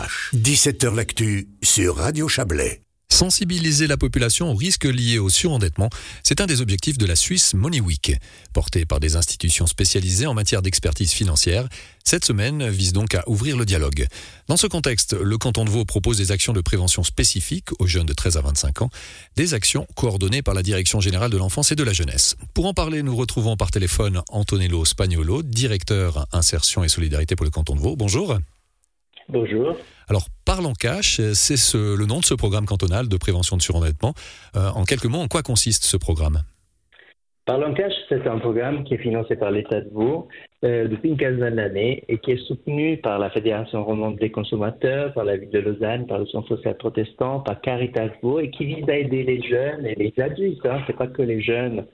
Cash. 17h l'actu sur Radio Chablais. Sensibiliser la population aux risques liés au surendettement, c'est un des objectifs de la Suisse Money Week. Portée par des institutions spécialisées en matière d'expertise financière, cette semaine vise donc à ouvrir le dialogue. Dans ce contexte, le canton de Vaud propose des actions de prévention spécifiques aux jeunes de 13 à 25 ans, des actions coordonnées par la Direction générale de l'enfance et de la jeunesse. Pour en parler, nous retrouvons par téléphone Antonello Spagnolo, directeur insertion et solidarité pour le canton de Vaud. Bonjour. Bonjour. Alors, Parlons Cash, c'est le nom de ce programme cantonal de prévention de surendettement. Euh, en quelques mots, en quoi consiste ce programme? Parlons Cash, c'est un programme qui est financé par l'État de Vaud euh, depuis une quinzaine d'années et qui est soutenu par la Fédération romande des consommateurs, par la ville de Lausanne, par le Centre social protestant, par Caritas Vaud et qui vise à aider les jeunes et les adultes. Hein, c'est pas que les jeunes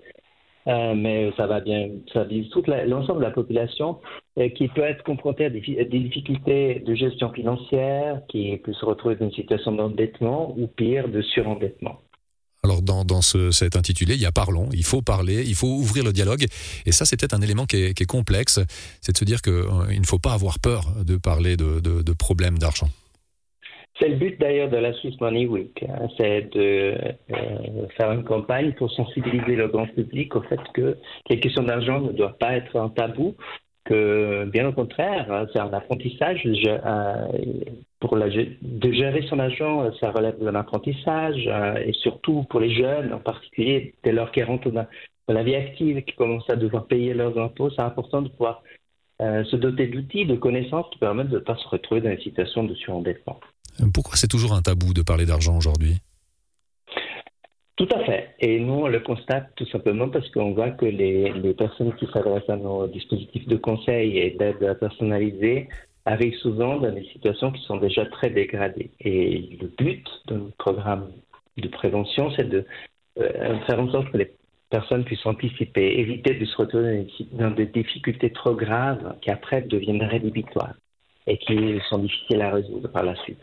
euh, mais ça va bien, ça vise tout l'ensemble de la population qui peut être confrontée à des, difficultés de gestion financière, qui peut se retrouver dans une situation d'endettement ou pire, de surendettement. Alors dans, dans ce, cet intitulé, il y a parlons, il faut parler, il faut ouvrir le dialogue. Et ça, c'est peut-être un élément qui est, qui est complexe, c'est de se dire qu'il euh, ne faut pas avoir peur de parler de, de, de problèmes d'argent. C'est le but d'ailleurs de la Swiss Money Week, hein. c'est de euh, faire une campagne pour sensibiliser le grand public au fait que les questions d'argent ne doivent pas être un tabou, que bien au contraire, hein, c'est un apprentissage. Euh, pour de gérer son argent, ça relève d'un apprentissage, euh, et surtout pour les jeunes en particulier, dès lors qu'ils rentrent dans, la vie active et qu'ils commencent à devoir payer leurs impôts, c'est important de pouvoir se doter d'outils, de connaissances qui permettent de ne pas se retrouver dans une situation de surendettement. Pourquoi c'est toujours un tabou de parler d'argent aujourd'hui? Tout à fait. Et nous, on le constate tout simplement parce qu'on voit que les, personnes qui s'adressent à nos dispositifs de conseil et d'aide personnalisée arrivent souvent dans des situations qui sont déjà très dégradées. Et le but de notre programme de prévention, c'est de euh, faire en sorte que les personnes puissent anticiper, éviter de se retrouver dans des difficultés trop graves qui après deviennent rédhibitoires et qui sont difficiles à résoudre par la suite.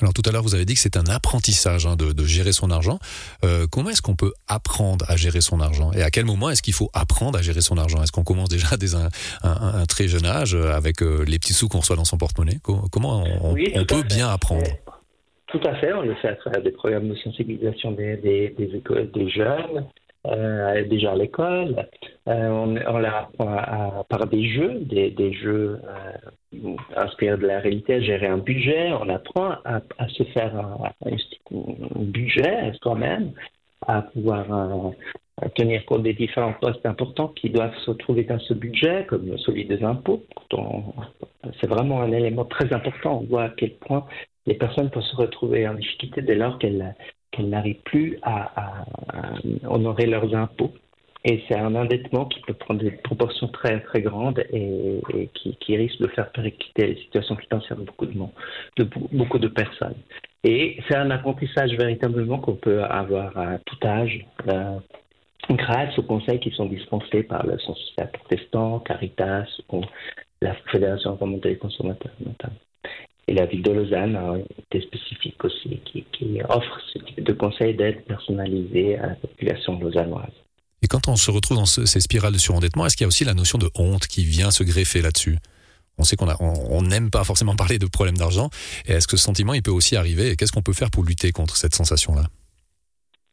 Alors tout à l'heure, vous avez dit que c'est un apprentissage hein, de, gérer son argent. Euh, comment est-ce qu'on peut apprendre à gérer son argent? Et à quel moment est-ce qu'il faut apprendre à gérer son argent? Est-ce qu'on commence déjà dès un, très jeune âge avec euh, les petits sous qu'on reçoit dans son porte-monnaie? Comment on, peut bien apprendre? Tout à fait, on le fait à travers des programmes de sensibilisation des, des, des jeunes, euh, déjà à l'école. Euh, on, on l'apprend par des jeux, des, jeux euh, inspirés de la réalité, à gérer un budget. On apprend à, se faire un, budget soi-même, à pouvoir euh, tenir compte des différents postes importants qui doivent se trouver dans ce budget, comme celui des impôts. C'est vraiment un élément très important. On voit à quel point les personnes peuvent se retrouver en difficulté dès lors qu'elles n'arrivent plus à, honorer leurs impôts. Et c'est un endettement qui peut prendre des proportions très très grandes et, qui, risque de faire péricliter les situations financières de beaucoup de, monde, de beaucoup de personnes. Et c'est un apprentissage véritablement qu'on peut avoir à tout âge, euh, grâce aux conseils qui sont dispensés par le social protestant, Caritas ou la Fédération romande des consommateurs. Et la ville de Lausanne a été spécifique aussi, qui, offre ce type de conseils d'aide personnalisés à la population lausannoise. Et quand on se retrouve dans ces spirales de surendettement, est-ce qu'il y a aussi la notion de honte qui vient se greffer là-dessus? On sait qu'on on n'aime pas forcément parler de problèmes d'argent. Et est-ce que ce sentiment, il peut aussi arriver? Et qu'est-ce qu'on peut faire pour lutter contre cette sensation-là?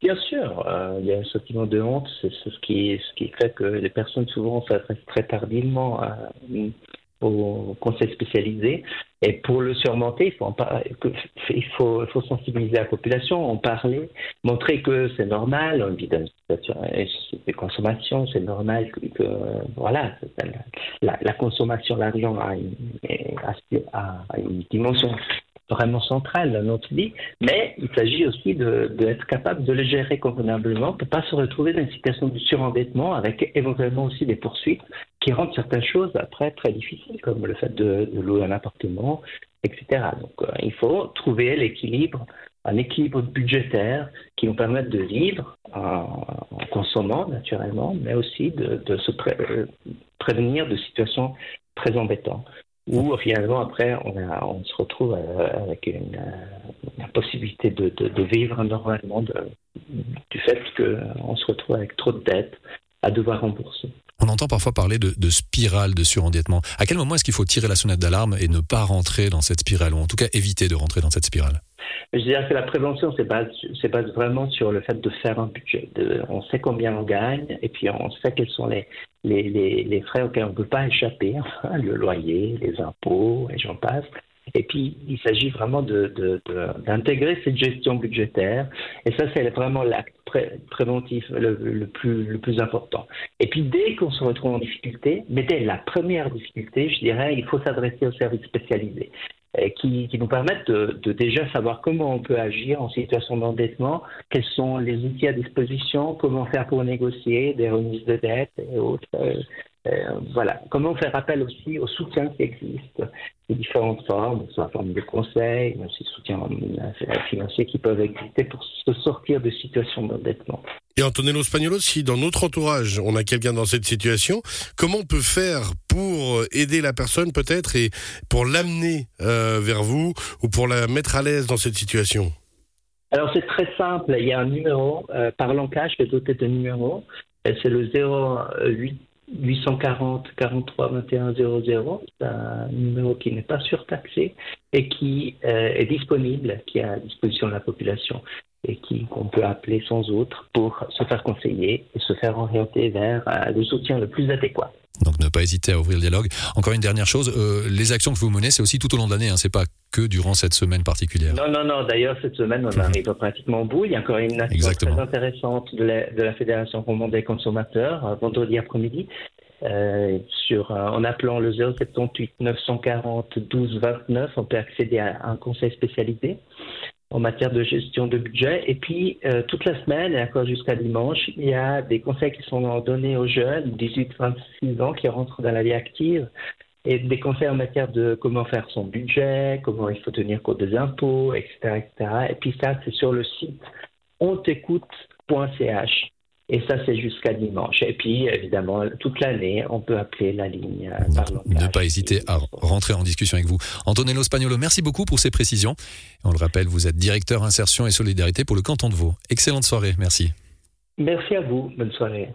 Bien sûr, euh, il y a un sentiment de honte, c'est ce qui, ce qui fait que les personnes souvent s'adressent très tardivement à, au conseil spécialisé. Et pour le surmonter, il faut, en il faut, il faut sensibiliser la population, en parler, montrer que c'est normal, on vit dans une situation de consommation, c'est normal que, voilà, la, consommation d'argent a, a, une dimension vraiment centrale dans notre vie, mais il s'agit aussi d'être capable de le gérer convenablement pour ne pas se retrouver dans une situation de surendettement avec éventuellement aussi des poursuites qui rendent certaines choses après très difficiles, comme le fait de, louer un appartement, etc. Donc euh, il faut trouver l'équilibre, un équilibre budgétaire qui nous permette de vivre en, consommant naturellement, mais aussi de, se euh, prévenir de situations très embêtantes où finalement après on, on se retrouve euh, avec une, la possibilité de, de, vivre normalement du fait qu'on se retrouve avec trop de dettes à devoir rembourser. On entend parfois parler de, de spirale de surendettement. À quel moment est-ce qu'il faut tirer la sonnette d'alarme et ne pas rentrer dans cette spirale, ou en tout cas éviter de rentrer dans cette spirale? Je dirais que la prévention, c'est base, base vraiment sur le fait de faire un budget. on sait combien on gagne et puis on sait quels sont les, les, frais auxquels on ne peut pas échapper, hein, le loyer, les impôts et j'en passe. Et puis, il s'agit vraiment d'intégrer cette gestion budgétaire. Et ça, c'est vraiment l'acte préventif le plus important. Et puis, dès qu'on se retrouve en difficulté, mais dès la première difficulté, je dirais, il faut s'adresser aux services spécialisés. Qui, qui, nous permettent de, déjà savoir comment on peut agir en situation d'endettement, quels sont les outils à disposition, comment faire pour négocier des remises de dette et autres. Euh, euh, voilà. Comment faire appel aussi au soutien qui existe, de différentes formes, soit en forme de conseils, mais aussi soutien euh, financier qui peuvent exister pour se sortir de situations d'endettement. Et Antonello Spagnolo, si dans notre entourage on a quelqu'un dans cette situation, comment on peut faire pour aider la personne peut-être et pour l'amener euh, vers vous ou pour la mettre à l'aise dans cette situation? Alors c'est très simple, il y a un numéro, euh, par langage, je vais de numéro, c'est le 08 840 43 21 00. C'est un numéro qui n'est pas surtaxé et qui euh, est disponible, qui est à disposition de la population et qui qu'on peut appeler sans autre pour se faire conseiller et se faire orienter vers euh, le soutien le plus adéquat. Donc ne pas hésiter à ouvrir le dialogue. Encore une dernière chose, euh, les actions que vous menez, c'est aussi tout au long de l'année, hein, c'est pas que durant cette semaine particulière. Non, non, non. D'ailleurs, cette semaine, on arrive pratiquement au bout. Il y a encore une action très intéressante de la, de la Fédération romande des consommateurs, euh, vendredi après-midi, euh, sur, euh, en appelant le 078 940 12 29, on peut accéder à un conseil spécialisé en matière de gestion de budget. Et puis, euh, toute la semaine, et encore jusqu'à dimanche, il y a des conseils qui sont donnés aux jeunes, 18-26 ans, qui rentrent dans la vie active, et des conseils en matière de comment faire son budget, comment il faut tenir compte des impôts, etc. etc. Et puis ça, c'est sur le site ontecoute.ch. Et ça, c'est jusqu'à dimanche. Et puis, évidemment, toute l'année, on peut appeler la ligne euh, Ne pas hésiter à rentrer en discussion avec vous. Antonello Spagnolo, merci beaucoup pour ces précisions. On le rappelle, vous êtes directeur insertion et solidarité pour le canton de Vaud. Excellente soirée, merci. Merci à vous. Bonne soirée.